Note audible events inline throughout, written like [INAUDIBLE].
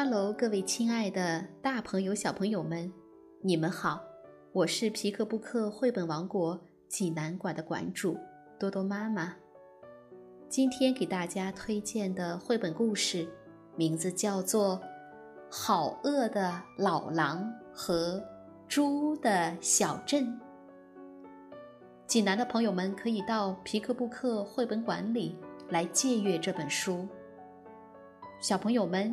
Hello，各位亲爱的大朋友、小朋友们，你们好！我是皮克布克绘本王国济南馆的馆主多多妈妈。今天给大家推荐的绘本故事，名字叫做《好饿的老狼和猪的小镇》。济南的朋友们可以到皮克布克绘本馆里来借阅这本书。小朋友们。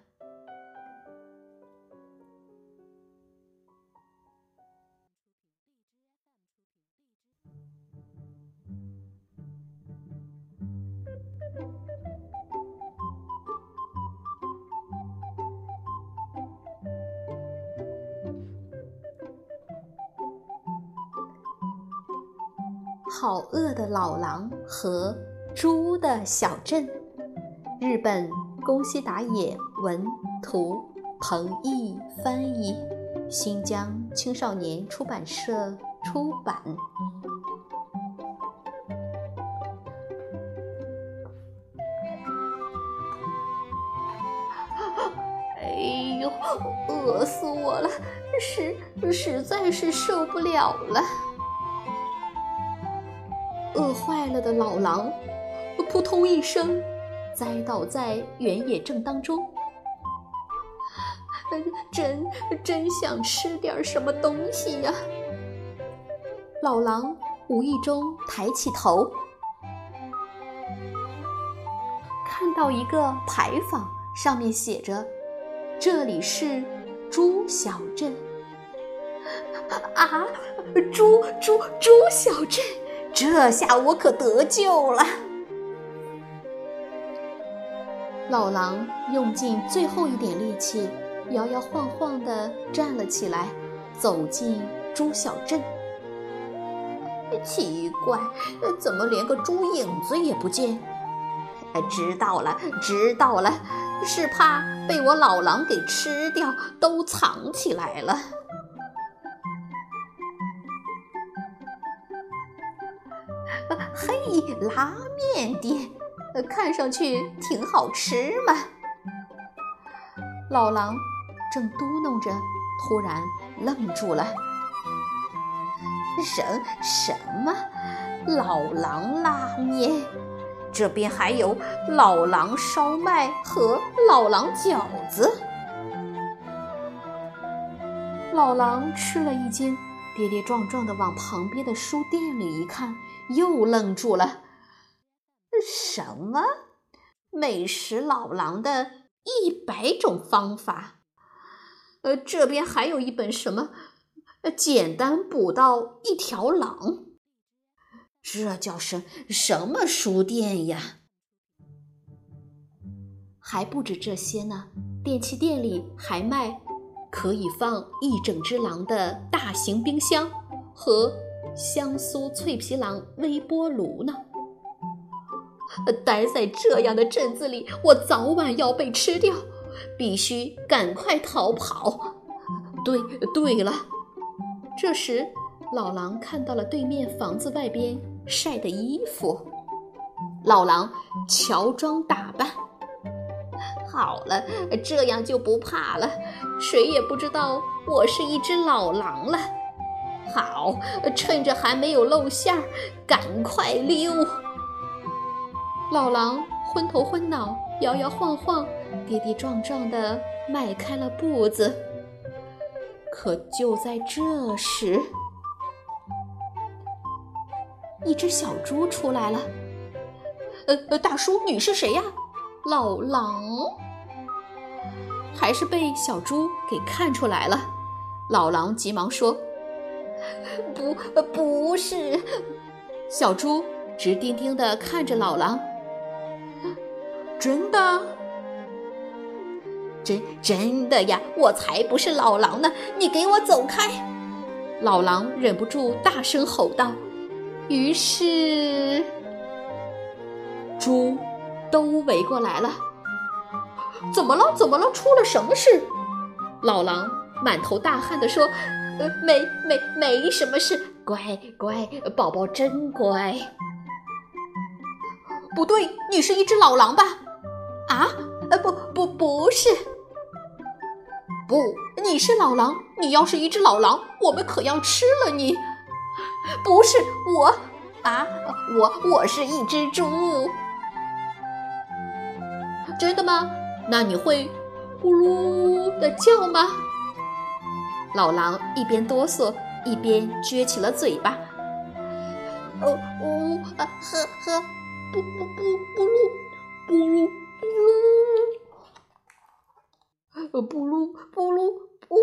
好饿的老狼和猪的小镇，日本宫西达也文图，彭毅翻译，新疆青少年出版社出版。哎呦，饿死我了，实实在是受不了了。饿坏了的老狼，扑通一声，栽倒在原野正当中。真真想吃点什么东西呀！老狼无意中抬起头，看到一个牌坊，上面写着：“这里是猪小镇。” [LAUGHS] 啊，猪猪猪小镇！这下我可得救了！老狼用尽最后一点力气，摇摇晃晃地站了起来，走进猪小镇。奇怪，怎么连个猪影子也不见？知道了，知道了，是怕被我老狼给吃掉，都藏起来了。拉面店，看上去挺好吃嘛。老狼正嘟囔着，突然愣住了。什什么？老狼拉面？这边还有老狼烧麦和老狼饺子。老狼吃了一惊。跌跌撞撞地往旁边的书店里一看，又愣住了。什么？美食老狼的一百种方法？呃，这边还有一本什么？呃，简单捕到一条狼？这叫什什么书店呀？还不止这些呢，电器店里还卖。可以放一整只狼的大型冰箱和香酥脆皮狼微波炉呢。待在这样的镇子里，我早晚要被吃掉，必须赶快逃跑。对，对了，这时老狼看到了对面房子外边晒的衣服，老狼乔装打扮。好了，这样就不怕了，谁也不知道我是一只老狼了。好，趁着还没有露馅儿，赶快溜！老狼昏头昏脑，摇摇晃晃，跌跌撞撞地迈开了步子。可就在这时，一只小猪出来了。呃呃，大叔，你是谁呀？老狼还是被小猪给看出来了。老狼急忙说：“ [LAUGHS] 不，不是。”小猪直盯盯地看着老狼。[LAUGHS] 真的？真真的呀！我才不是老狼呢！你给我走开！老狼忍不住大声吼道。于是，猪。都围过来了，怎么了？怎么了？出了什么事？老狼满头大汗地说：“没没没什么事，乖乖，宝宝真乖。不对，你是一只老狼吧？啊？呃，不不不是。不，你是老狼。你要是一只老狼，我们可要吃了你。不是我啊，我我是一只猪。真的吗？那你会咕噜的叫吗？老狼一边哆嗦，一边撅起了嘴巴。哦呜啊呵呵，不不不不噜，不噜不噜，呃咕噜不噜不噜。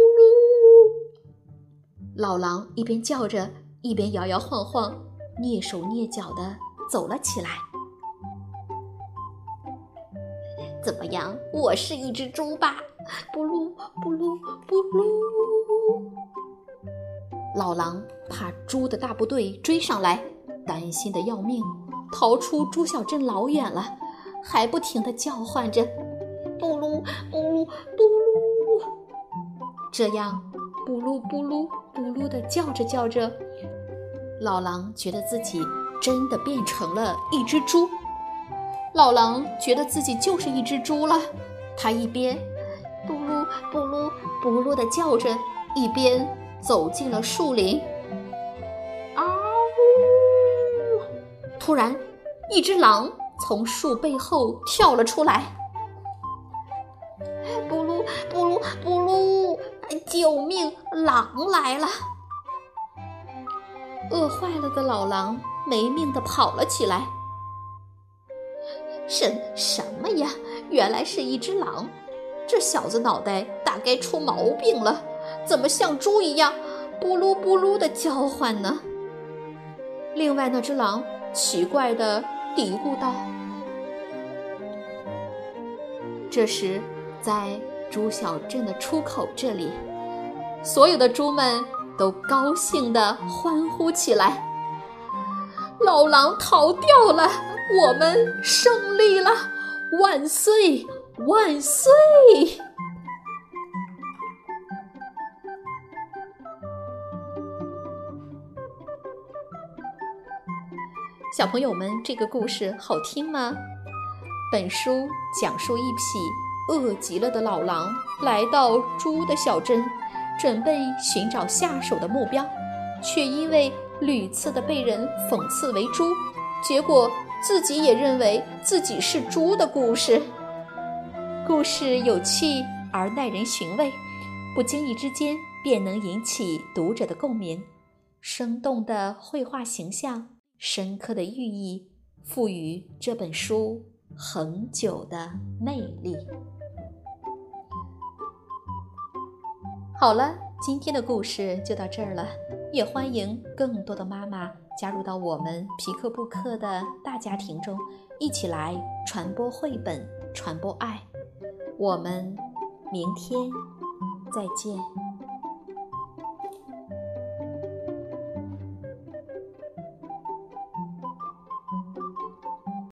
老狼一边叫着，一边摇摇晃晃、蹑手蹑脚的走了起来。怎么样？我是一只猪吧？咕噜咕噜咕噜。老狼怕猪的大部队追上来，担心的要命，逃出猪小镇老远了，还不停的叫唤着：“咕噜咕噜咕噜。”这样，咕噜咕噜咕噜的叫着叫着，老狼觉得自己真的变成了一只猪。老狼觉得自己就是一只猪了，他一边。布鲁布鲁布鲁的叫着，一边走进了树林。啊呜！突然，一只狼从树背后跳了出来。布鲁布鲁布鲁！救命！狼来了！饿坏了的老狼没命的跑了起来。什什么呀？原来是一只狼。这小子脑袋大概出毛病了，怎么像猪一样，咕噜咕噜的叫唤呢？另外那只狼奇怪的嘀咕道。这时，在猪小镇的出口这里，所有的猪们都高兴地欢呼起来：“老狼逃掉了，我们胜利了！万岁！”万岁！小朋友们，这个故事好听吗？本书讲述一匹饿极了的老狼来到猪的小镇，准备寻找下手的目标，却因为屡次的被人讽刺为猪，结果自己也认为自己是猪的故事。故事有趣而耐人寻味，不经意之间便能引起读者的共鸣。生动的绘画形象，深刻的寓意，赋予这本书恒久的魅力。好了，今天的故事就到这儿了，也欢迎更多的妈妈加入到我们皮克布克的大家庭中，一起来传播绘本，传播爱。我们明天再见。